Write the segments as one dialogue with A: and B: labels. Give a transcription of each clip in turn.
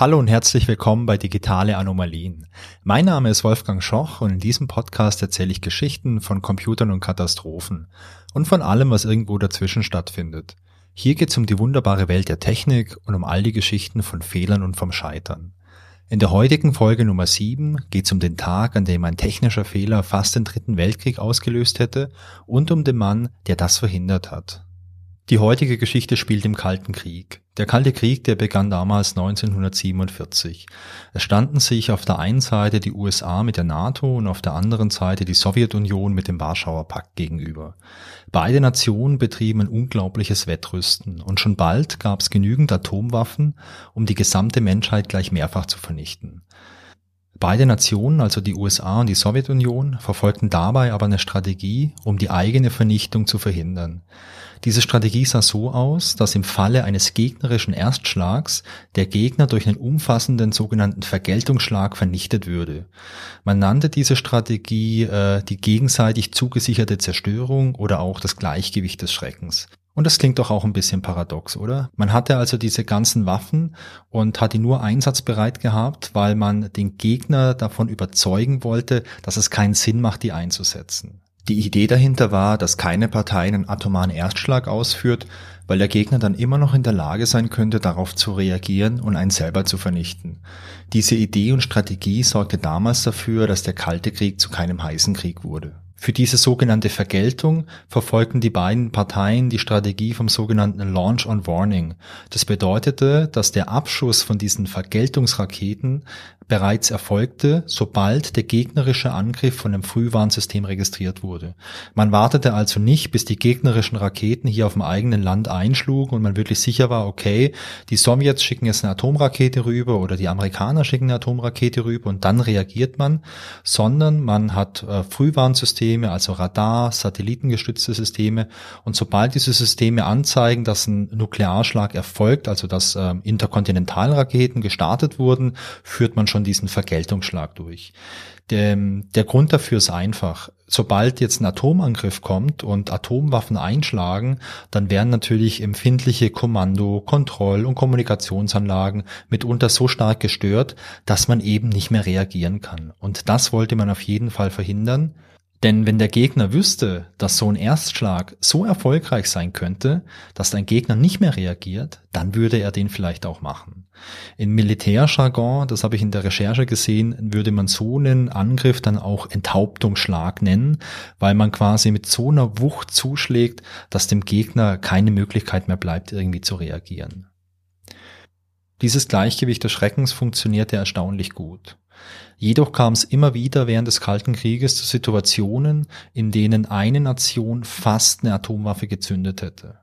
A: Hallo und herzlich willkommen bei Digitale Anomalien. Mein Name ist Wolfgang Schoch und in diesem Podcast erzähle ich Geschichten von Computern und Katastrophen und von allem, was irgendwo dazwischen stattfindet. Hier geht es um die wunderbare Welt der Technik und um all die Geschichten von Fehlern und vom Scheitern. In der heutigen Folge Nummer 7 geht es um den Tag, an dem ein technischer Fehler fast den Dritten Weltkrieg ausgelöst hätte und um den Mann, der das verhindert hat. Die heutige Geschichte spielt im Kalten Krieg. Der Kalte Krieg, der begann damals 1947. Es standen sich auf der einen Seite die USA mit der NATO und auf der anderen Seite die Sowjetunion mit dem Warschauer Pakt gegenüber. Beide Nationen betrieben ein unglaubliches Wettrüsten und schon bald gab es genügend Atomwaffen, um die gesamte Menschheit gleich mehrfach zu vernichten. Beide Nationen, also die USA und die Sowjetunion, verfolgten dabei aber eine Strategie, um die eigene Vernichtung zu verhindern. Diese Strategie sah so aus, dass im Falle eines gegnerischen Erstschlags der Gegner durch einen umfassenden sogenannten Vergeltungsschlag vernichtet würde. Man nannte diese Strategie äh, die gegenseitig zugesicherte Zerstörung oder auch das Gleichgewicht des Schreckens. Und das klingt doch auch ein bisschen paradox, oder? Man hatte also diese ganzen Waffen und hat die nur einsatzbereit gehabt, weil man den Gegner davon überzeugen wollte, dass es keinen Sinn macht, die einzusetzen. Die Idee dahinter war, dass keine Partei einen atomaren Erstschlag ausführt, weil der Gegner dann immer noch in der Lage sein könnte, darauf zu reagieren und einen selber zu vernichten. Diese Idee und Strategie sorgte damals dafür, dass der Kalte Krieg zu keinem heißen Krieg wurde. Für diese sogenannte Vergeltung verfolgten die beiden Parteien die Strategie vom sogenannten Launch on Warning. Das bedeutete, dass der Abschuss von diesen Vergeltungsraketen bereits erfolgte, sobald der gegnerische Angriff von dem Frühwarnsystem registriert wurde. Man wartete also nicht, bis die gegnerischen Raketen hier auf dem eigenen Land einschlugen und man wirklich sicher war, okay, die Sowjets schicken jetzt eine Atomrakete rüber oder die Amerikaner schicken eine Atomrakete rüber und dann reagiert man, sondern man hat äh, Frühwarnsysteme, also Radar, satellitengestützte Systeme und sobald diese Systeme anzeigen, dass ein Nuklearschlag erfolgt, also dass äh, Interkontinentalraketen gestartet wurden, führt man schon schon diesen Vergeltungsschlag durch. Der, der Grund dafür ist einfach. Sobald jetzt ein Atomangriff kommt und Atomwaffen einschlagen, dann werden natürlich empfindliche Kommando-, Kontroll- und Kommunikationsanlagen mitunter so stark gestört, dass man eben nicht mehr reagieren kann. Und das wollte man auf jeden Fall verhindern. Denn wenn der Gegner wüsste, dass so ein Erstschlag so erfolgreich sein könnte, dass dein Gegner nicht mehr reagiert, dann würde er den vielleicht auch machen. In Militärjargon, das habe ich in der Recherche gesehen, würde man so einen Angriff dann auch Enthauptungsschlag nennen, weil man quasi mit so einer Wucht zuschlägt, dass dem Gegner keine Möglichkeit mehr bleibt, irgendwie zu reagieren. Dieses Gleichgewicht des Schreckens funktionierte erstaunlich gut. Jedoch kam es immer wieder während des Kalten Krieges zu Situationen, in denen eine Nation fast eine Atomwaffe gezündet hätte.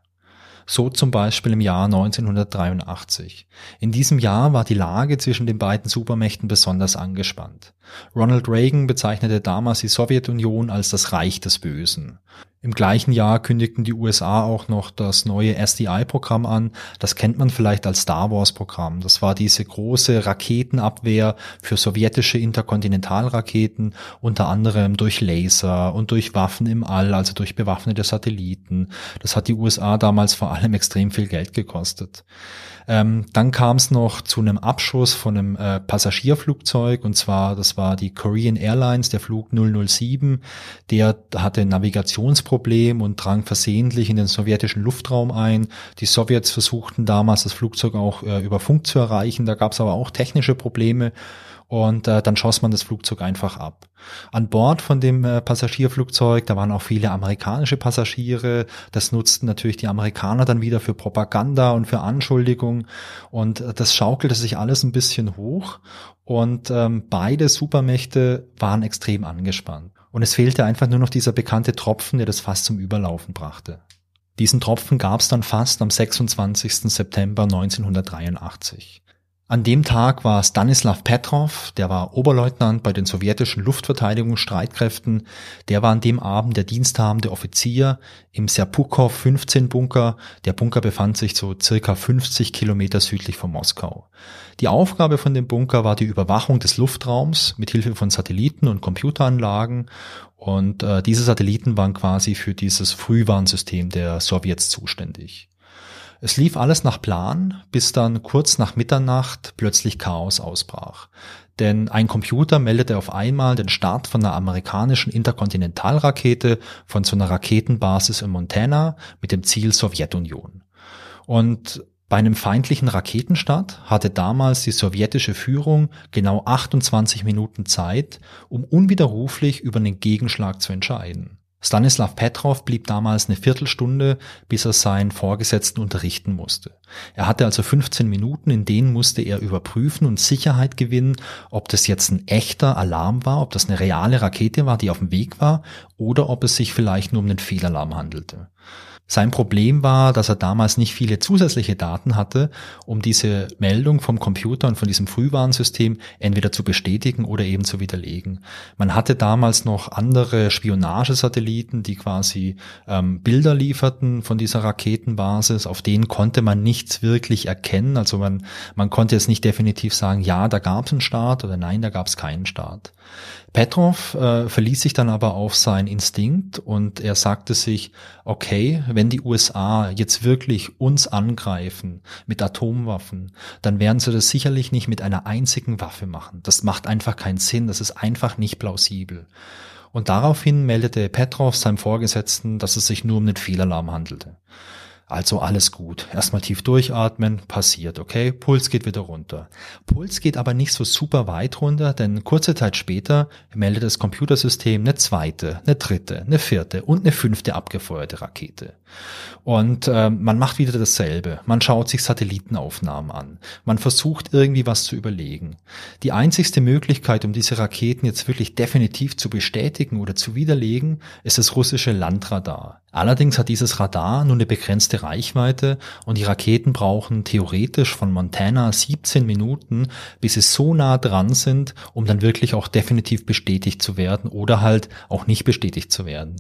A: So zum Beispiel im Jahr 1983. In diesem Jahr war die Lage zwischen den beiden Supermächten besonders angespannt. Ronald Reagan bezeichnete damals die Sowjetunion als das Reich des Bösen. Im gleichen Jahr kündigten die USA auch noch das neue SDI-Programm an. Das kennt man vielleicht als Star Wars-Programm. Das war diese große Raketenabwehr für sowjetische Interkontinentalraketen, unter anderem durch Laser und durch Waffen im All, also durch bewaffnete Satelliten. Das hat die USA damals vor allem extrem viel Geld gekostet. Ähm, dann kam es noch zu einem Abschuss von einem äh, Passagierflugzeug und zwar, das war die Korean Airlines, der Flug 007, der hatte ein Navigationsproblem und drang versehentlich in den sowjetischen Luftraum ein. Die Sowjets versuchten damals das Flugzeug auch äh, über Funk zu erreichen, da gab es aber auch technische Probleme und äh, dann schoss man das Flugzeug einfach ab. An Bord von dem äh, Passagierflugzeug, da waren auch viele amerikanische Passagiere. Das nutzten natürlich die Amerikaner dann wieder für Propaganda und für Anschuldigungen. Und äh, das schaukelte sich alles ein bisschen hoch. Und ähm, beide Supermächte waren extrem angespannt. Und es fehlte einfach nur noch dieser bekannte Tropfen, der das fast zum Überlaufen brachte. Diesen Tropfen gab es dann fast am 26. September 1983. An dem Tag war Stanislav Petrov, der war Oberleutnant bei den sowjetischen Luftverteidigungsstreitkräften, der war an dem Abend der diensthabende Offizier im Serpukhov 15 Bunker. Der Bunker befand sich so circa 50 Kilometer südlich von Moskau. Die Aufgabe von dem Bunker war die Überwachung des Luftraums mit Hilfe von Satelliten und Computeranlagen und äh, diese Satelliten waren quasi für dieses Frühwarnsystem der Sowjets zuständig. Es lief alles nach Plan, bis dann kurz nach Mitternacht plötzlich Chaos ausbrach. Denn ein Computer meldete auf einmal den Start von einer amerikanischen Interkontinentalrakete von so einer Raketenbasis in Montana mit dem Ziel Sowjetunion. Und bei einem feindlichen Raketenstart hatte damals die sowjetische Führung genau 28 Minuten Zeit, um unwiderruflich über einen Gegenschlag zu entscheiden. Stanislav Petrov blieb damals eine Viertelstunde, bis er seinen Vorgesetzten unterrichten musste. Er hatte also 15 Minuten, in denen musste er überprüfen und Sicherheit gewinnen, ob das jetzt ein echter Alarm war, ob das eine reale Rakete war, die auf dem Weg war, oder ob es sich vielleicht nur um einen Fehlalarm handelte. Sein Problem war, dass er damals nicht viele zusätzliche Daten hatte, um diese Meldung vom Computer und von diesem Frühwarnsystem entweder zu bestätigen oder eben zu widerlegen. Man hatte damals noch andere Spionagesatelliten, die quasi ähm, Bilder lieferten von dieser Raketenbasis. Auf denen konnte man nichts wirklich erkennen. Also man, man konnte jetzt nicht definitiv sagen, ja, da gab es einen Start oder nein, da gab es keinen Start. Petrov äh, verließ sich dann aber auf seinen Instinkt und er sagte sich, okay, wenn die USA jetzt wirklich uns angreifen mit Atomwaffen, dann werden sie das sicherlich nicht mit einer einzigen Waffe machen. Das macht einfach keinen Sinn, das ist einfach nicht plausibel. Und daraufhin meldete Petrov seinem Vorgesetzten, dass es sich nur um einen Fehlalarm handelte. Also alles gut. Erstmal tief durchatmen, passiert, okay? Puls geht wieder runter. Puls geht aber nicht so super weit runter, denn kurze Zeit später meldet das Computersystem eine zweite, eine dritte, eine vierte und eine fünfte abgefeuerte Rakete. Und äh, man macht wieder dasselbe. Man schaut sich Satellitenaufnahmen an. Man versucht irgendwie was zu überlegen. Die einzigste Möglichkeit, um diese Raketen jetzt wirklich definitiv zu bestätigen oder zu widerlegen, ist das russische Landradar. Allerdings hat dieses Radar nur eine begrenzte Reichweite und die Raketen brauchen theoretisch von Montana 17 Minuten, bis sie so nah dran sind, um dann wirklich auch definitiv bestätigt zu werden oder halt auch nicht bestätigt zu werden.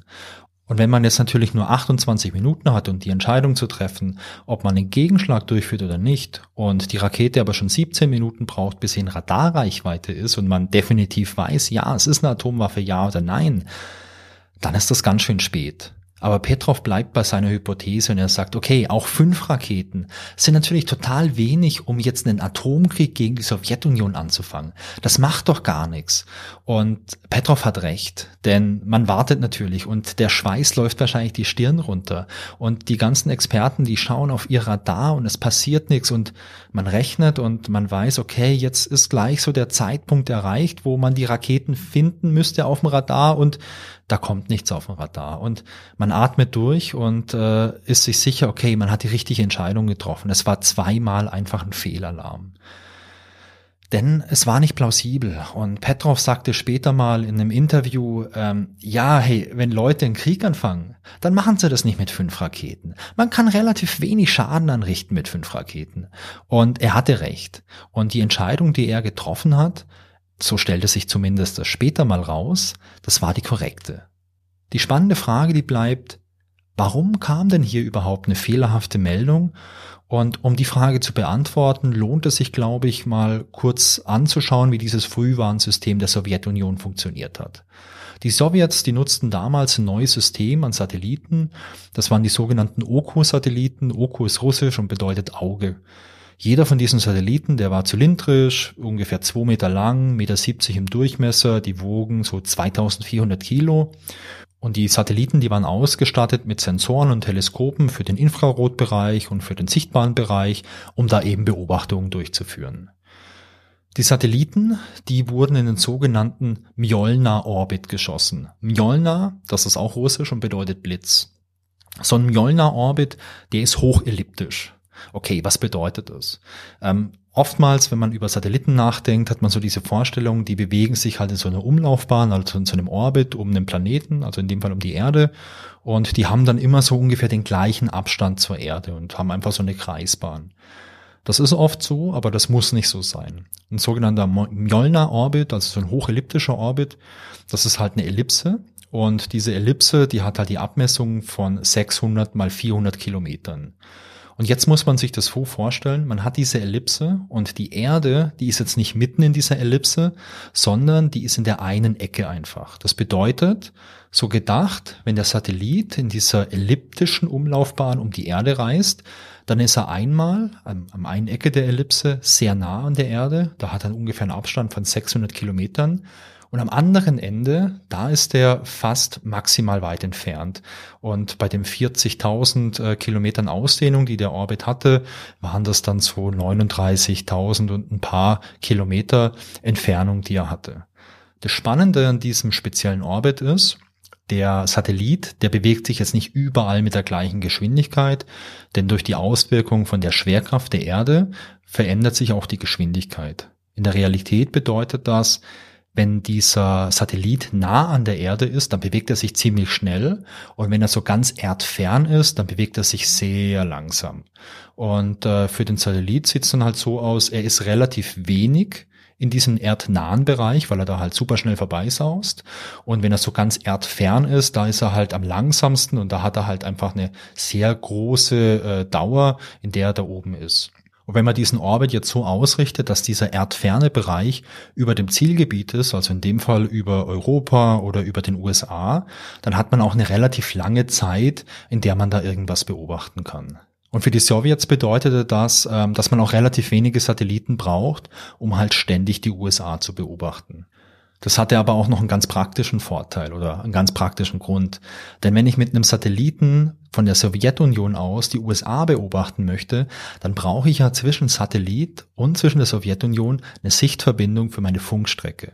A: Und wenn man jetzt natürlich nur 28 Minuten hat, um die Entscheidung zu treffen, ob man einen Gegenschlag durchführt oder nicht, und die Rakete aber schon 17 Minuten braucht, bis sie in Radarreichweite ist und man definitiv weiß, ja, es ist eine Atomwaffe, ja oder nein, dann ist das ganz schön spät. Aber Petrov bleibt bei seiner Hypothese und er sagt, okay, auch fünf Raketen sind natürlich total wenig, um jetzt einen Atomkrieg gegen die Sowjetunion anzufangen. Das macht doch gar nichts. Und Petrov hat recht, denn man wartet natürlich und der Schweiß läuft wahrscheinlich die Stirn runter. Und die ganzen Experten, die schauen auf ihr Radar und es passiert nichts und man rechnet und man weiß, okay, jetzt ist gleich so der Zeitpunkt erreicht, wo man die Raketen finden müsste auf dem Radar und da kommt nichts auf dem Radar. Und man atmet durch und äh, ist sich sicher, okay, man hat die richtige Entscheidung getroffen. Es war zweimal einfach ein Fehlalarm. Denn es war nicht plausibel. Und Petrov sagte später mal in einem Interview, ähm, ja, hey, wenn Leute einen Krieg anfangen, dann machen sie das nicht mit fünf Raketen. Man kann relativ wenig Schaden anrichten mit fünf Raketen. Und er hatte recht. Und die Entscheidung, die er getroffen hat, so stellte sich zumindest das später mal raus, das war die korrekte. Die spannende Frage, die bleibt, warum kam denn hier überhaupt eine fehlerhafte Meldung? Und um die Frage zu beantworten, lohnt es sich, glaube ich, mal kurz anzuschauen, wie dieses Frühwarnsystem der Sowjetunion funktioniert hat. Die Sowjets, die nutzten damals ein neues System an Satelliten. Das waren die sogenannten Oku-Satelliten. Oku ist russisch und bedeutet Auge. Jeder von diesen Satelliten, der war zylindrisch, ungefähr zwei Meter lang, Meter 70 im Durchmesser, die wogen so 2400 Kilo. Und die Satelliten, die waren ausgestattet mit Sensoren und Teleskopen für den Infrarotbereich und für den sichtbaren Bereich, um da eben Beobachtungen durchzuführen. Die Satelliten, die wurden in den sogenannten Mjolna-Orbit geschossen. Mjolna, das ist auch russisch und bedeutet Blitz. So ein Mjolna-Orbit, der ist hochelliptisch. Okay, was bedeutet das? Ähm, oftmals, wenn man über Satelliten nachdenkt, hat man so diese Vorstellung, die bewegen sich halt in so einer Umlaufbahn, also in so einem Orbit um den Planeten, also in dem Fall um die Erde. Und die haben dann immer so ungefähr den gleichen Abstand zur Erde und haben einfach so eine Kreisbahn. Das ist oft so, aber das muss nicht so sein. Ein sogenannter Mjolnir-Orbit, also so ein hochelliptischer Orbit, das ist halt eine Ellipse. Und diese Ellipse, die hat halt die Abmessung von 600 mal 400 Kilometern. Und jetzt muss man sich das so vorstellen, man hat diese Ellipse und die Erde, die ist jetzt nicht mitten in dieser Ellipse, sondern die ist in der einen Ecke einfach. Das bedeutet, so gedacht, wenn der Satellit in dieser elliptischen Umlaufbahn um die Erde reist, dann ist er einmal am, am einen Ecke der Ellipse sehr nah an der Erde, da hat er ungefähr einen Abstand von 600 Kilometern und am anderen Ende, da ist er fast maximal weit entfernt. Und bei den 40.000 äh, Kilometern Ausdehnung, die der Orbit hatte, waren das dann so 39.000 und ein paar Kilometer Entfernung, die er hatte. Das Spannende an diesem speziellen Orbit ist, der Satellit, der bewegt sich jetzt nicht überall mit der gleichen Geschwindigkeit, denn durch die Auswirkung von der Schwerkraft der Erde verändert sich auch die Geschwindigkeit. In der Realität bedeutet das, wenn dieser Satellit nah an der Erde ist, dann bewegt er sich ziemlich schnell. Und wenn er so ganz erdfern ist, dann bewegt er sich sehr langsam. Und äh, für den Satellit sieht es dann halt so aus, er ist relativ wenig in diesem erdnahen Bereich, weil er da halt super schnell vorbeisaust. Und wenn er so ganz erdfern ist, da ist er halt am langsamsten und da hat er halt einfach eine sehr große äh, Dauer, in der er da oben ist. Und wenn man diesen Orbit jetzt so ausrichtet, dass dieser erdferne Bereich über dem Zielgebiet ist, also in dem Fall über Europa oder über den USA, dann hat man auch eine relativ lange Zeit, in der man da irgendwas beobachten kann. Und für die Sowjets bedeutete das, ähm, dass man auch relativ wenige Satelliten braucht, um halt ständig die USA zu beobachten. Das hatte aber auch noch einen ganz praktischen Vorteil oder einen ganz praktischen Grund. Denn wenn ich mit einem Satelliten von der Sowjetunion aus die USA beobachten möchte, dann brauche ich ja zwischen Satellit und zwischen der Sowjetunion eine Sichtverbindung für meine Funkstrecke.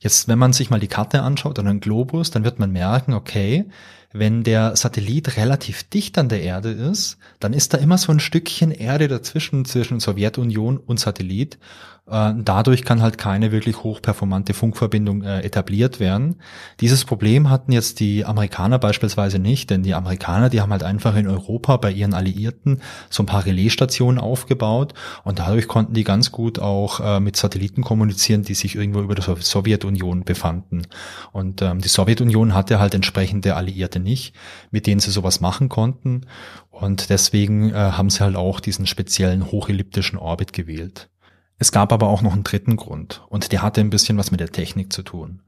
A: Jetzt, wenn man sich mal die Karte anschaut oder einen Globus, dann wird man merken, okay, wenn der Satellit relativ dicht an der Erde ist, dann ist da immer so ein Stückchen Erde dazwischen, zwischen Sowjetunion und Satellit. Äh, dadurch kann halt keine wirklich hochperformante Funkverbindung äh, etabliert werden. Dieses Problem hatten jetzt die Amerikaner beispielsweise nicht, denn die Amerikaner, die haben halt einfach in Europa bei ihren Alliierten so ein paar Relaisstationen aufgebaut und dadurch konnten die ganz gut auch äh, mit Satelliten kommunizieren, die sich irgendwo über der Sowjetunion befanden. Und ähm, die Sowjetunion hatte halt entsprechende Alliierte nicht, mit denen sie sowas machen konnten. Und deswegen äh, haben sie halt auch diesen speziellen hochelliptischen Orbit gewählt. Es gab aber auch noch einen dritten Grund und der hatte ein bisschen was mit der Technik zu tun.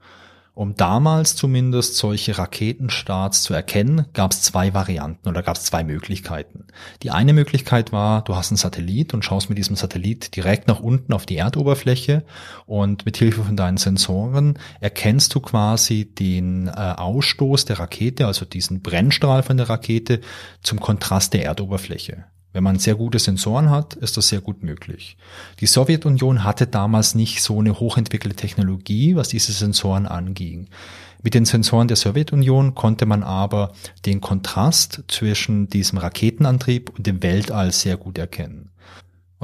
A: Um damals zumindest solche Raketenstarts zu erkennen, gab es zwei Varianten oder gab es zwei Möglichkeiten. Die eine Möglichkeit war, du hast einen Satellit und schaust mit diesem Satellit direkt nach unten auf die Erdoberfläche und mit Hilfe von deinen Sensoren erkennst du quasi den äh, Ausstoß der Rakete, also diesen Brennstrahl von der Rakete zum Kontrast der Erdoberfläche. Wenn man sehr gute Sensoren hat, ist das sehr gut möglich. Die Sowjetunion hatte damals nicht so eine hochentwickelte Technologie, was diese Sensoren anging. Mit den Sensoren der Sowjetunion konnte man aber den Kontrast zwischen diesem Raketenantrieb und dem Weltall sehr gut erkennen.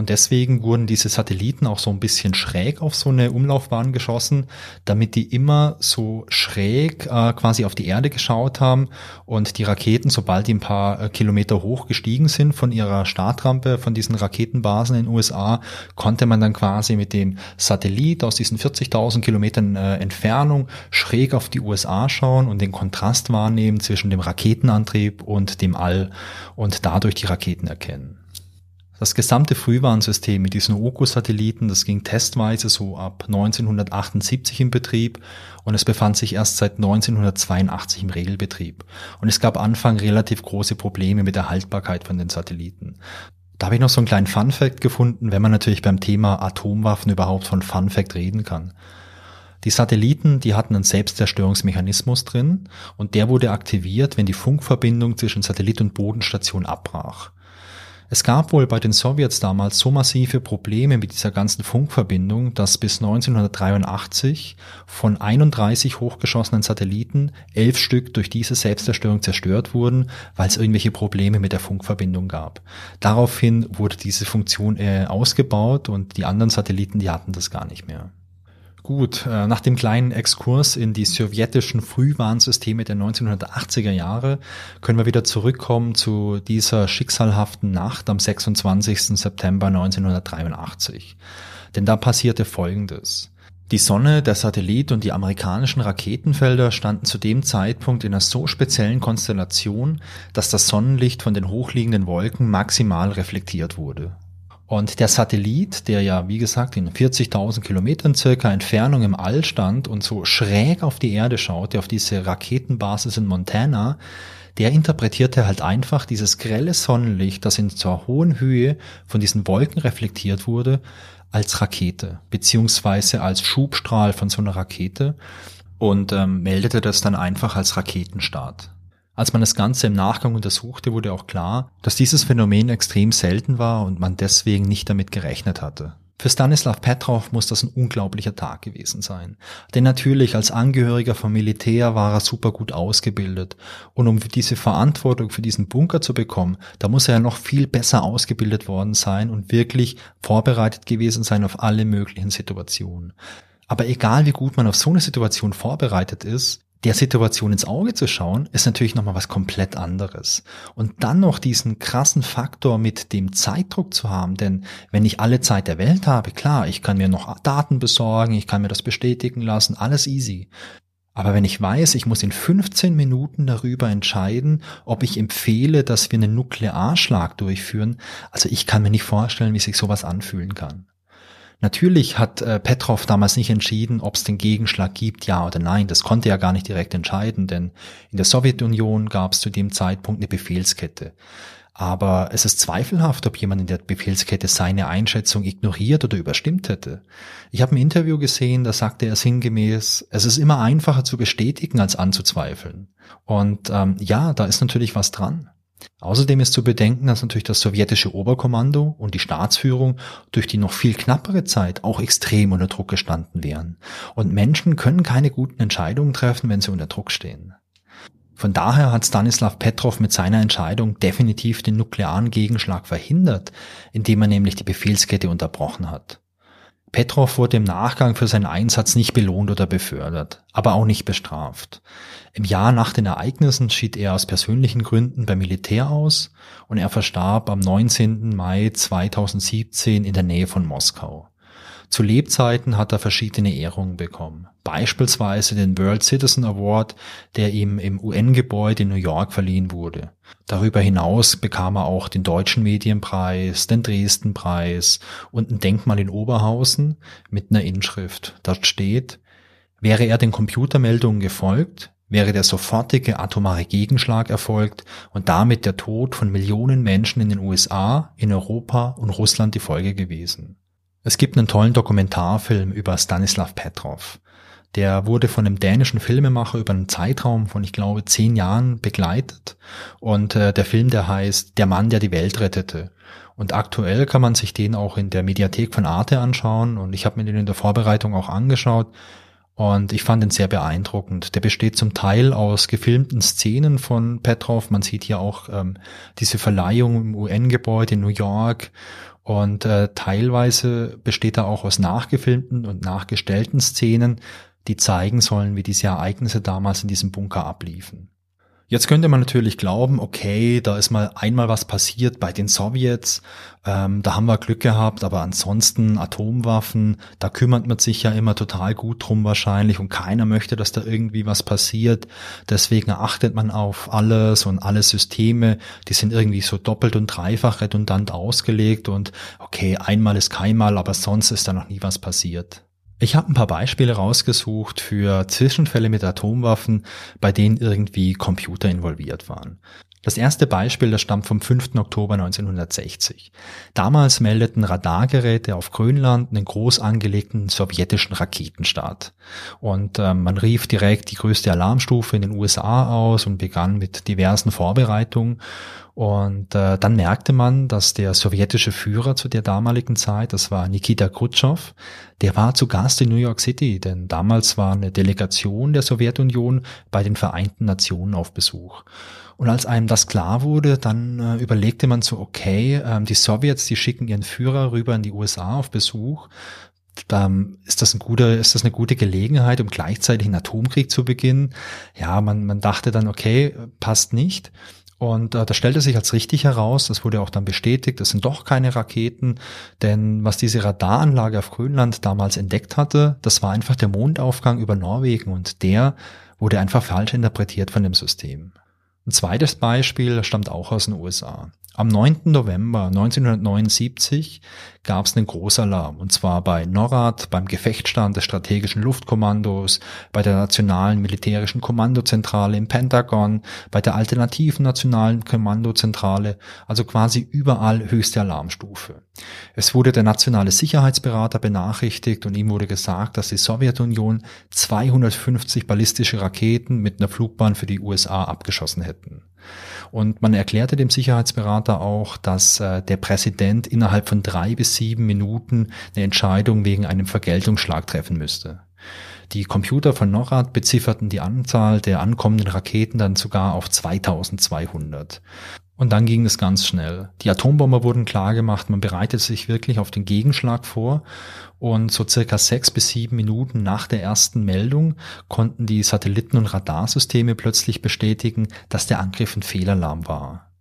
A: Und deswegen wurden diese Satelliten auch so ein bisschen schräg auf so eine Umlaufbahn geschossen, damit die immer so schräg äh, quasi auf die Erde geschaut haben und die Raketen, sobald die ein paar äh, Kilometer hoch gestiegen sind von ihrer Startrampe, von diesen Raketenbasen in den USA, konnte man dann quasi mit dem Satellit aus diesen 40.000 Kilometern äh, Entfernung schräg auf die USA schauen und den Kontrast wahrnehmen zwischen dem Raketenantrieb und dem All und dadurch die Raketen erkennen. Das gesamte Frühwarnsystem mit diesen OKU-Satelliten, das ging testweise so ab 1978 in Betrieb und es befand sich erst seit 1982 im Regelbetrieb. Und es gab Anfang relativ große Probleme mit der Haltbarkeit von den Satelliten. Da habe ich noch so einen kleinen Fun-Fact gefunden, wenn man natürlich beim Thema Atomwaffen überhaupt von Fun-Fact reden kann. Die Satelliten, die hatten einen Selbstzerstörungsmechanismus drin und der wurde aktiviert, wenn die Funkverbindung zwischen Satellit und Bodenstation abbrach. Es gab wohl bei den Sowjets damals so massive Probleme mit dieser ganzen Funkverbindung, dass bis 1983 von 31 hochgeschossenen Satelliten elf Stück durch diese Selbstzerstörung zerstört wurden, weil es irgendwelche Probleme mit der Funkverbindung gab. Daraufhin wurde diese Funktion äh, ausgebaut und die anderen Satelliten, die hatten das gar nicht mehr. Gut, äh, nach dem kleinen Exkurs in die sowjetischen Frühwarnsysteme der 1980er Jahre können wir wieder zurückkommen zu dieser schicksalhaften Nacht am 26. September 1983. Denn da passierte Folgendes. Die Sonne, der Satellit und die amerikanischen Raketenfelder standen zu dem Zeitpunkt in einer so speziellen Konstellation, dass das Sonnenlicht von den hochliegenden Wolken maximal reflektiert wurde. Und der Satellit, der ja, wie gesagt, in 40.000 Kilometern circa Entfernung im All stand und so schräg auf die Erde schaute, auf diese Raketenbasis in Montana, der interpretierte halt einfach dieses grelle Sonnenlicht, das in zur hohen Höhe von diesen Wolken reflektiert wurde, als Rakete, beziehungsweise als Schubstrahl von so einer Rakete und ähm, meldete das dann einfach als Raketenstart. Als man das Ganze im Nachgang untersuchte, wurde auch klar, dass dieses Phänomen extrem selten war und man deswegen nicht damit gerechnet hatte. Für Stanislav Petrov muss das ein unglaublicher Tag gewesen sein. Denn natürlich als Angehöriger vom Militär war er super gut ausgebildet. Und um diese Verantwortung für diesen Bunker zu bekommen, da muss er ja noch viel besser ausgebildet worden sein und wirklich vorbereitet gewesen sein auf alle möglichen Situationen. Aber egal wie gut man auf so eine Situation vorbereitet ist, der Situation ins Auge zu schauen, ist natürlich nochmal was komplett anderes. Und dann noch diesen krassen Faktor mit dem Zeitdruck zu haben, denn wenn ich alle Zeit der Welt habe, klar, ich kann mir noch Daten besorgen, ich kann mir das bestätigen lassen, alles easy. Aber wenn ich weiß, ich muss in 15 Minuten darüber entscheiden, ob ich empfehle, dass wir einen Nuklearschlag durchführen, also ich kann mir nicht vorstellen, wie sich sowas anfühlen kann. Natürlich hat äh, Petrov damals nicht entschieden, ob es den Gegenschlag gibt, ja oder nein. Das konnte er gar nicht direkt entscheiden, denn in der Sowjetunion gab es zu dem Zeitpunkt eine Befehlskette. Aber es ist zweifelhaft, ob jemand in der Befehlskette seine Einschätzung ignoriert oder überstimmt hätte. Ich habe ein Interview gesehen, da sagte er sinngemäß, es ist immer einfacher zu bestätigen als anzuzweifeln. Und ähm, ja, da ist natürlich was dran. Außerdem ist zu bedenken, dass natürlich das sowjetische Oberkommando und die Staatsführung durch die noch viel knappere Zeit auch extrem unter Druck gestanden wären. Und Menschen können keine guten Entscheidungen treffen, wenn sie unter Druck stehen. Von daher hat Stanislav Petrov mit seiner Entscheidung definitiv den nuklearen Gegenschlag verhindert, indem er nämlich die Befehlskette unterbrochen hat. Petrov wurde im Nachgang für seinen Einsatz nicht belohnt oder befördert, aber auch nicht bestraft. Im Jahr nach den Ereignissen schied er aus persönlichen Gründen beim Militär aus und er verstarb am 19. Mai 2017 in der Nähe von Moskau. Zu Lebzeiten hat er verschiedene Ehrungen bekommen, beispielsweise den World Citizen Award, der ihm im UN-Gebäude in New York verliehen wurde. Darüber hinaus bekam er auch den Deutschen Medienpreis, den Dresden-Preis und ein Denkmal in Oberhausen mit einer Inschrift. Dort steht, wäre er den Computermeldungen gefolgt, wäre der sofortige atomare Gegenschlag erfolgt und damit der Tod von Millionen Menschen in den USA, in Europa und Russland die Folge gewesen. Es gibt einen tollen Dokumentarfilm über Stanislav Petrov. Der wurde von einem dänischen Filmemacher über einen Zeitraum von, ich glaube, zehn Jahren begleitet. Und äh, der Film, der heißt Der Mann, der die Welt rettete. Und aktuell kann man sich den auch in der Mediathek von Arte anschauen. Und ich habe mir den in der Vorbereitung auch angeschaut. Und ich fand ihn sehr beeindruckend. Der besteht zum Teil aus gefilmten Szenen von Petrov. Man sieht hier auch ähm, diese Verleihung im UN-Gebäude in New York und äh, teilweise besteht er auch aus nachgefilmten und nachgestellten Szenen, die zeigen sollen, wie diese Ereignisse damals in diesem Bunker abliefen. Jetzt könnte man natürlich glauben, okay, da ist mal einmal was passiert bei den Sowjets, ähm, da haben wir Glück gehabt, aber ansonsten Atomwaffen, da kümmert man sich ja immer total gut drum wahrscheinlich und keiner möchte, dass da irgendwie was passiert. Deswegen achtet man auf alles und alle Systeme, die sind irgendwie so doppelt und dreifach redundant ausgelegt und okay, einmal ist keinmal, aber sonst ist da noch nie was passiert. Ich habe ein paar Beispiele rausgesucht für Zwischenfälle mit Atomwaffen, bei denen irgendwie Computer involviert waren. Das erste Beispiel, das stammt vom 5. Oktober 1960. Damals meldeten Radargeräte auf Grönland einen groß angelegten sowjetischen Raketenstart. Und äh, man rief direkt die größte Alarmstufe in den USA aus und begann mit diversen Vorbereitungen. Und äh, dann merkte man, dass der sowjetische Führer zu der damaligen Zeit, das war Nikita Khrushchev, der war zu Gast in New York City, denn damals war eine Delegation der Sowjetunion bei den Vereinten Nationen auf Besuch. Und als einem das klar wurde, dann äh, überlegte man so, okay, ähm, die Sowjets, die schicken ihren Führer rüber in die USA auf Besuch. Ähm, ist das ein guter, ist das eine gute Gelegenheit, um gleichzeitig einen Atomkrieg zu beginnen? Ja, man, man dachte dann, okay, passt nicht. Und äh, das stellte sich als richtig heraus, das wurde auch dann bestätigt, es sind doch keine Raketen, denn was diese Radaranlage auf Grönland damals entdeckt hatte, das war einfach der Mondaufgang über Norwegen und der wurde einfach falsch interpretiert von dem System. Ein zweites Beispiel stammt auch aus den USA. Am 9. November 1979 gab es einen Großalarm, und zwar bei NORAD, beim Gefechtsstand des strategischen Luftkommandos, bei der nationalen militärischen Kommandozentrale im Pentagon, bei der alternativen nationalen Kommandozentrale, also quasi überall höchste Alarmstufe. Es wurde der nationale Sicherheitsberater benachrichtigt und ihm wurde gesagt, dass die Sowjetunion 250 ballistische Raketen mit einer Flugbahn für die USA abgeschossen hätten. Und man erklärte dem Sicherheitsberater auch, dass äh, der Präsident innerhalb von drei bis sieben Minuten eine Entscheidung wegen einem Vergeltungsschlag treffen müsste. Die Computer von NORAD bezifferten die Anzahl der ankommenden Raketen dann sogar auf 2200. Und dann ging es ganz schnell. Die Atombomber wurden klargemacht, man bereitet sich wirklich auf den Gegenschlag vor und so circa sechs bis sieben Minuten nach der ersten Meldung konnten die Satelliten- und Radarsysteme plötzlich bestätigen, dass der Angriff ein Fehlalarm war.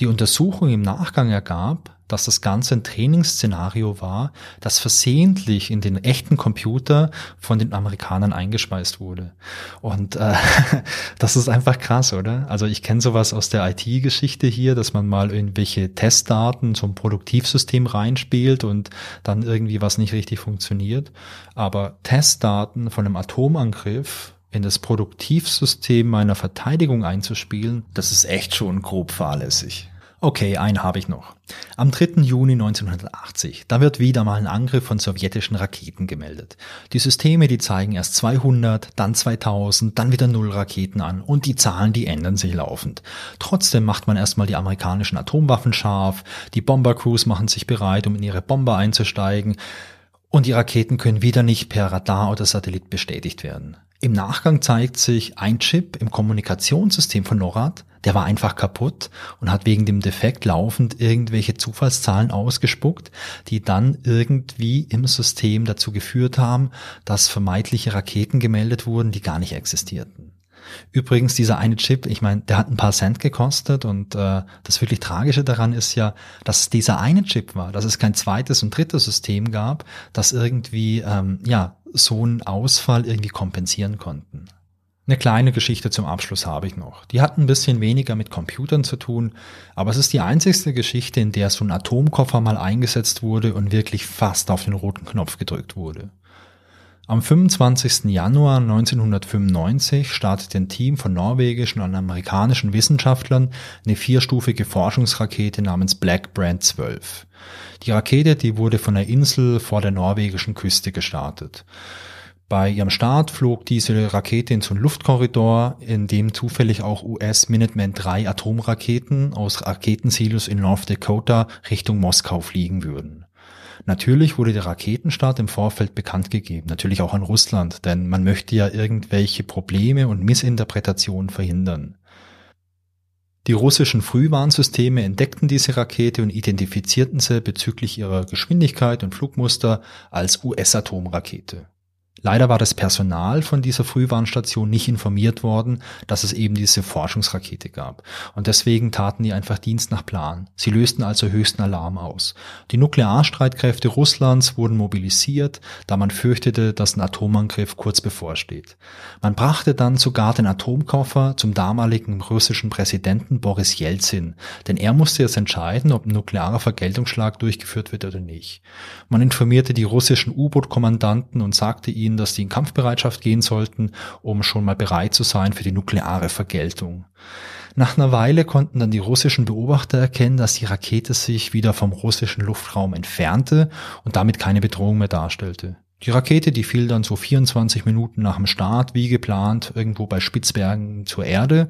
A: Die Untersuchung im Nachgang ergab, dass das Ganze ein Trainingsszenario war, das versehentlich in den echten Computer von den Amerikanern eingespeist wurde. Und äh, das ist einfach krass, oder? Also ich kenne sowas aus der IT-Geschichte hier, dass man mal irgendwelche Testdaten zum Produktivsystem reinspielt und dann irgendwie was nicht richtig funktioniert. Aber Testdaten von einem Atomangriff in das Produktivsystem meiner Verteidigung einzuspielen, das ist echt schon grob fahrlässig. Okay, einen habe ich noch. Am 3. Juni 1980, da wird wieder mal ein Angriff von sowjetischen Raketen gemeldet. Die Systeme, die zeigen erst 200, dann 2000, dann wieder null Raketen an und die Zahlen, die ändern sich laufend. Trotzdem macht man erstmal die amerikanischen Atomwaffen scharf, die Bombercrews machen sich bereit, um in ihre Bomber einzusteigen und die Raketen können wieder nicht per Radar oder Satellit bestätigt werden. Im Nachgang zeigt sich ein Chip im Kommunikationssystem von NORAD, der war einfach kaputt und hat wegen dem Defekt laufend irgendwelche Zufallszahlen ausgespuckt, die dann irgendwie im System dazu geführt haben, dass vermeintliche Raketen gemeldet wurden, die gar nicht existierten. Übrigens, dieser eine Chip, ich meine, der hat ein paar Cent gekostet und äh, das wirklich Tragische daran ist ja, dass es dieser eine Chip war, dass es kein zweites und drittes System gab, das irgendwie ähm, ja so einen Ausfall irgendwie kompensieren konnten. Eine kleine Geschichte zum Abschluss habe ich noch. Die hat ein bisschen weniger mit Computern zu tun, aber es ist die einzigste Geschichte, in der so ein Atomkoffer mal eingesetzt wurde und wirklich fast auf den roten Knopf gedrückt wurde. Am 25. Januar 1995 startete ein Team von norwegischen und amerikanischen Wissenschaftlern eine vierstufige Forschungsrakete namens Black Brand 12. Die Rakete, die wurde von der Insel vor der norwegischen Küste gestartet. Bei ihrem Start flog diese Rakete in so einen Luftkorridor, in dem zufällig auch US Minuteman 3 Atomraketen aus Raketensilos in North Dakota Richtung Moskau fliegen würden. Natürlich wurde der Raketenstart im Vorfeld bekannt gegeben, natürlich auch an Russland, denn man möchte ja irgendwelche Probleme und Missinterpretationen verhindern. Die russischen Frühwarnsysteme entdeckten diese Rakete und identifizierten sie bezüglich ihrer Geschwindigkeit und Flugmuster als US-Atomrakete. Leider war das Personal von dieser Frühwarnstation nicht informiert worden, dass es eben diese Forschungsrakete gab. Und deswegen taten die einfach Dienst nach Plan. Sie lösten also höchsten Alarm aus. Die Nuklearstreitkräfte Russlands wurden mobilisiert, da man fürchtete, dass ein Atomangriff kurz bevorsteht. Man brachte dann sogar den Atomkoffer zum damaligen russischen Präsidenten Boris Jelzin, denn er musste jetzt entscheiden, ob ein nuklearer Vergeltungsschlag durchgeführt wird oder nicht. Man informierte die russischen U-Boot-Kommandanten und sagte ihnen, ihnen, dass die in Kampfbereitschaft gehen sollten, um schon mal bereit zu sein für die nukleare Vergeltung. Nach einer Weile konnten dann die russischen Beobachter erkennen, dass die Rakete sich wieder vom russischen Luftraum entfernte und damit keine Bedrohung mehr darstellte. Die Rakete, die fiel dann so 24 Minuten nach dem Start, wie geplant, irgendwo bei Spitzbergen zur Erde,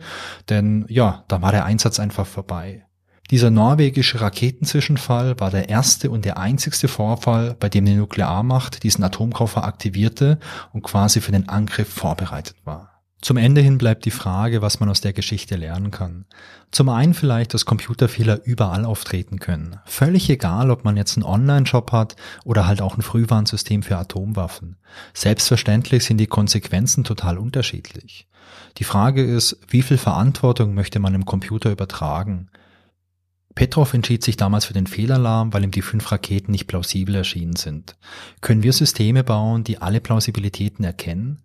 A: denn ja, da war der Einsatz einfach vorbei. Dieser norwegische Raketenzwischenfall war der erste und der einzigste Vorfall, bei dem die Nuklearmacht diesen Atomkoffer aktivierte und quasi für den Angriff vorbereitet war. Zum Ende hin bleibt die Frage, was man aus der Geschichte lernen kann. Zum einen vielleicht, dass Computerfehler überall auftreten können. Völlig egal, ob man jetzt einen Online-Shop hat oder halt auch ein Frühwarnsystem für Atomwaffen. Selbstverständlich sind die Konsequenzen total unterschiedlich. Die Frage ist, wie viel Verantwortung möchte man im Computer übertragen? Petrov entschied sich damals für den Fehlalarm, weil ihm die fünf Raketen nicht plausibel erschienen sind. Können wir Systeme bauen, die alle Plausibilitäten erkennen?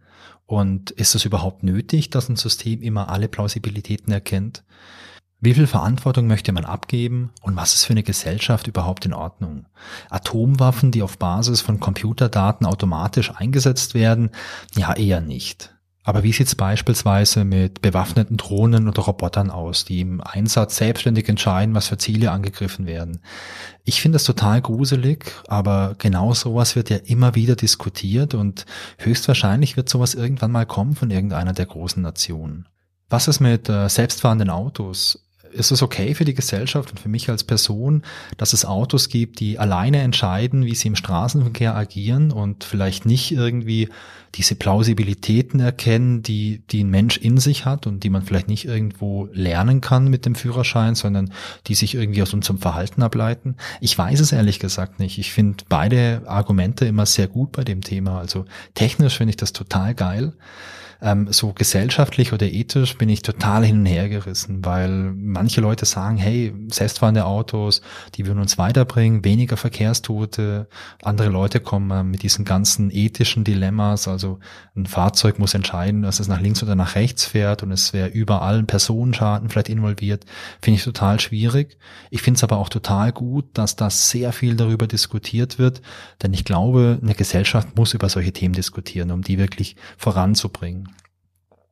A: Und ist es überhaupt nötig, dass ein System immer alle Plausibilitäten erkennt? Wie viel Verantwortung möchte man abgeben und was ist für eine Gesellschaft überhaupt in Ordnung? Atomwaffen, die auf Basis von Computerdaten automatisch eingesetzt werden? Ja, eher nicht. Aber wie sieht's beispielsweise mit bewaffneten Drohnen oder Robotern aus, die im Einsatz selbstständig entscheiden, was für Ziele angegriffen werden? Ich finde das total gruselig, aber genau sowas wird ja immer wieder diskutiert und höchstwahrscheinlich wird sowas irgendwann mal kommen von irgendeiner der großen Nationen. Was ist mit äh, selbstfahrenden Autos? ist es okay für die Gesellschaft und für mich als Person, dass es Autos gibt, die alleine entscheiden, wie sie im Straßenverkehr agieren und vielleicht nicht irgendwie diese Plausibilitäten erkennen, die, die ein Mensch in sich hat und die man vielleicht nicht irgendwo lernen kann mit dem Führerschein, sondern die sich irgendwie aus unserem Verhalten ableiten? Ich weiß es ehrlich gesagt nicht. Ich finde beide Argumente immer sehr gut bei dem Thema. Also technisch finde ich das total geil ähm, so gesellschaftlich oder ethisch bin ich total hin und her gerissen, weil manche Leute sagen, hey, selbstfahrende Autos, die würden uns weiterbringen, weniger Verkehrstote. Andere Leute kommen mit diesen ganzen ethischen Dilemmas, also ein Fahrzeug muss entscheiden, dass es nach links oder nach rechts fährt und es wäre überall ein Personenschaden vielleicht involviert, finde ich total schwierig. Ich finde es aber auch total gut, dass da sehr viel darüber diskutiert wird, denn ich glaube, eine Gesellschaft muss über solche Themen diskutieren, um die wirklich voranzubringen.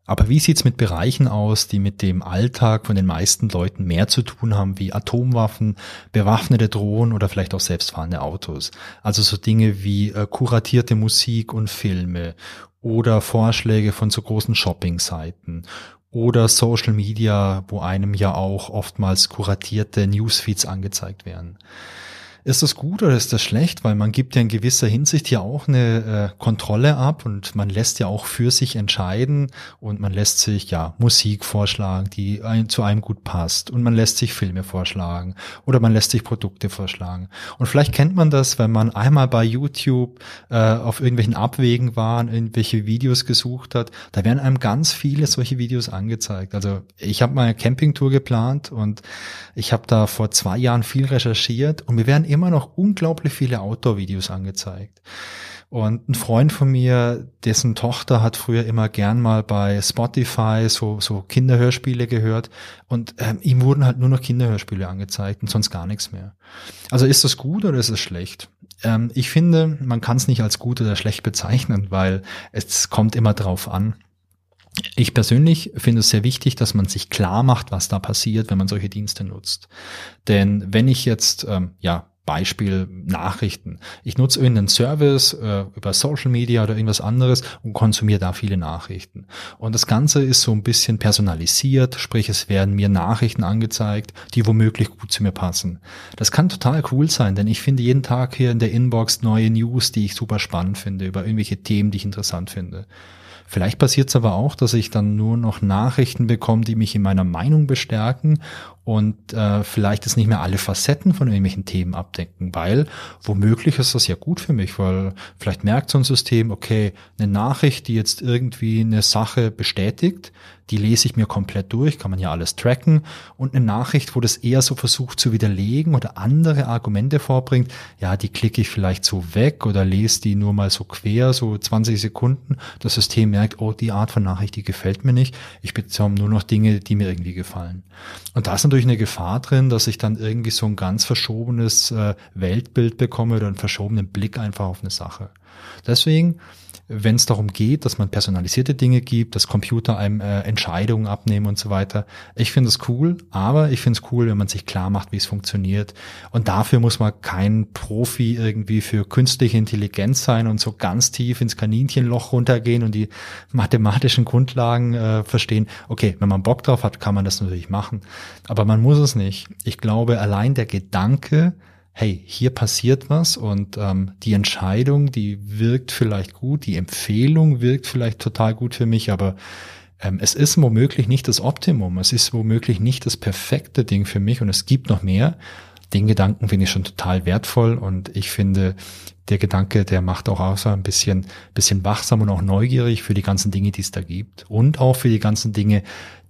A: Aber wie sieht's mit Bereichen aus, die mit dem Alltag von den meisten Leuten mehr zu tun haben, wie Atomwaffen, bewaffnete Drohnen oder vielleicht auch selbstfahrende Autos? Also so Dinge wie äh, kuratierte Musik und Filme oder Vorschläge von so großen Shopping-Seiten oder Social Media, wo einem ja auch oftmals kuratierte Newsfeeds angezeigt werden. Ist das gut oder ist das schlecht? Weil man gibt ja in gewisser Hinsicht ja auch eine äh, Kontrolle ab und man lässt ja auch für sich entscheiden und man lässt sich ja Musik vorschlagen, die ein, zu einem gut passt und man lässt sich Filme vorschlagen oder man lässt sich Produkte vorschlagen. Und vielleicht kennt man das, wenn man einmal bei YouTube äh, auf irgendwelchen Abwegen war, irgendwelche Videos gesucht hat, da werden einem ganz viele solche Videos angezeigt. Also ich habe mal eine Campingtour geplant und ich habe da vor zwei Jahren viel recherchiert und wir werden immer noch unglaublich viele Outdoor-Videos angezeigt. Und ein Freund von mir, dessen Tochter hat früher immer gern mal bei Spotify so, so Kinderhörspiele gehört und ähm, ihm wurden halt nur noch Kinderhörspiele angezeigt und sonst gar nichts mehr. Also ist das gut oder ist es schlecht? Ähm, ich finde, man kann es nicht als gut oder schlecht bezeichnen, weil es kommt immer drauf an. Ich persönlich finde es sehr wichtig, dass man sich klar macht, was da passiert, wenn man solche Dienste nutzt. Denn wenn ich jetzt, ähm, ja, Beispiel Nachrichten. Ich nutze irgendeinen Service äh, über Social Media oder irgendwas anderes und konsumiere da viele Nachrichten. Und das Ganze ist so ein bisschen personalisiert, sprich es werden mir Nachrichten angezeigt, die womöglich gut zu mir passen. Das kann total cool sein, denn ich finde jeden Tag hier in der Inbox neue News, die ich super spannend finde, über irgendwelche Themen, die ich interessant finde. Vielleicht passiert es aber auch, dass ich dann nur noch Nachrichten bekomme, die mich in meiner Meinung bestärken und äh, vielleicht es nicht mehr alle Facetten von irgendwelchen Themen abdecken, weil womöglich ist das ja gut für mich, weil vielleicht merkt so ein System, okay, eine Nachricht, die jetzt irgendwie eine Sache bestätigt, die lese ich mir komplett durch, kann man ja alles tracken und eine Nachricht, wo das eher so versucht zu widerlegen oder andere Argumente vorbringt, ja, die klicke ich vielleicht so weg oder lese die nur mal so quer, so 20 Sekunden. Das System merkt, oh, die Art von Nachricht, die gefällt mir nicht. Ich bekomme nur noch Dinge, die mir irgendwie gefallen. Und da ist natürlich eine Gefahr drin, dass ich dann irgendwie so ein ganz verschobenes äh, Weltbild bekomme oder einen verschobenen Blick einfach auf eine Sache. Deswegen wenn es darum geht, dass man personalisierte Dinge gibt, dass Computer einem äh, Entscheidungen abnehmen und so weiter. Ich finde es cool, aber ich finde es cool, wenn man sich klar macht, wie es funktioniert. Und dafür muss man kein Profi irgendwie für künstliche Intelligenz sein und so ganz tief ins Kaninchenloch runtergehen und die mathematischen Grundlagen äh, verstehen. Okay, wenn man Bock drauf hat, kann man das natürlich machen. Aber man muss es nicht. Ich glaube, allein der Gedanke, hey, hier passiert was und ähm, die Entscheidung, die wirkt vielleicht gut, die Empfehlung wirkt vielleicht total gut für mich, aber Ähm, es ist womöglich nicht das Optimum, es ist womöglich nicht das perfekte Ding für mich und es gibt noch mehr. Den Gedanken finde ich schon total wertvoll und ich finde, der Gedanke, der macht auch außer ein bisschen, bisschen wachsam und auch neugierig für die ganzen Dinge, die es da gibt und auch für die ganzen Dinge,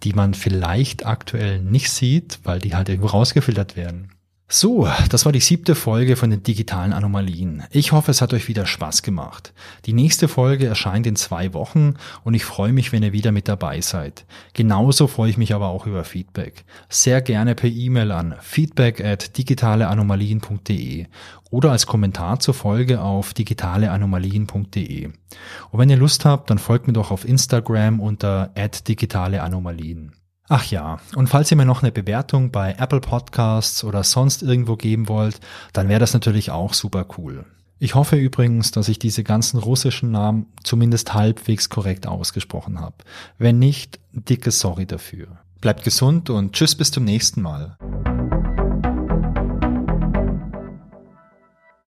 A: die man vielleicht aktuell nicht sieht, weil die halt irgendwo rausgefiltert werden. So, das war die siebte Folge von den digitalen Anomalien. Ich hoffe, es hat euch wieder Spaß gemacht. Die nächste Folge erscheint in zwei Wochen und ich freue mich, wenn ihr wieder mit dabei seid. Genauso freue ich mich aber auch über Feedback. Sehr gerne per E-Mail an feedback at digitaleanomalien.de oder als Kommentar zur Folge auf digitaleanomalien.de. Und wenn ihr Lust habt, dann folgt mir doch auf Instagram unter at digitaleanomalien. Ach ja, und falls ihr mir noch eine Bewertung bei Apple Podcasts oder sonst irgendwo geben wollt, dann wäre das natürlich auch super cool. Ich hoffe übrigens, dass ich diese ganzen russischen Namen zumindest halbwegs korrekt ausgesprochen habe. Wenn nicht, dicke Sorry dafür. Bleibt gesund und tschüss bis zum nächsten Mal.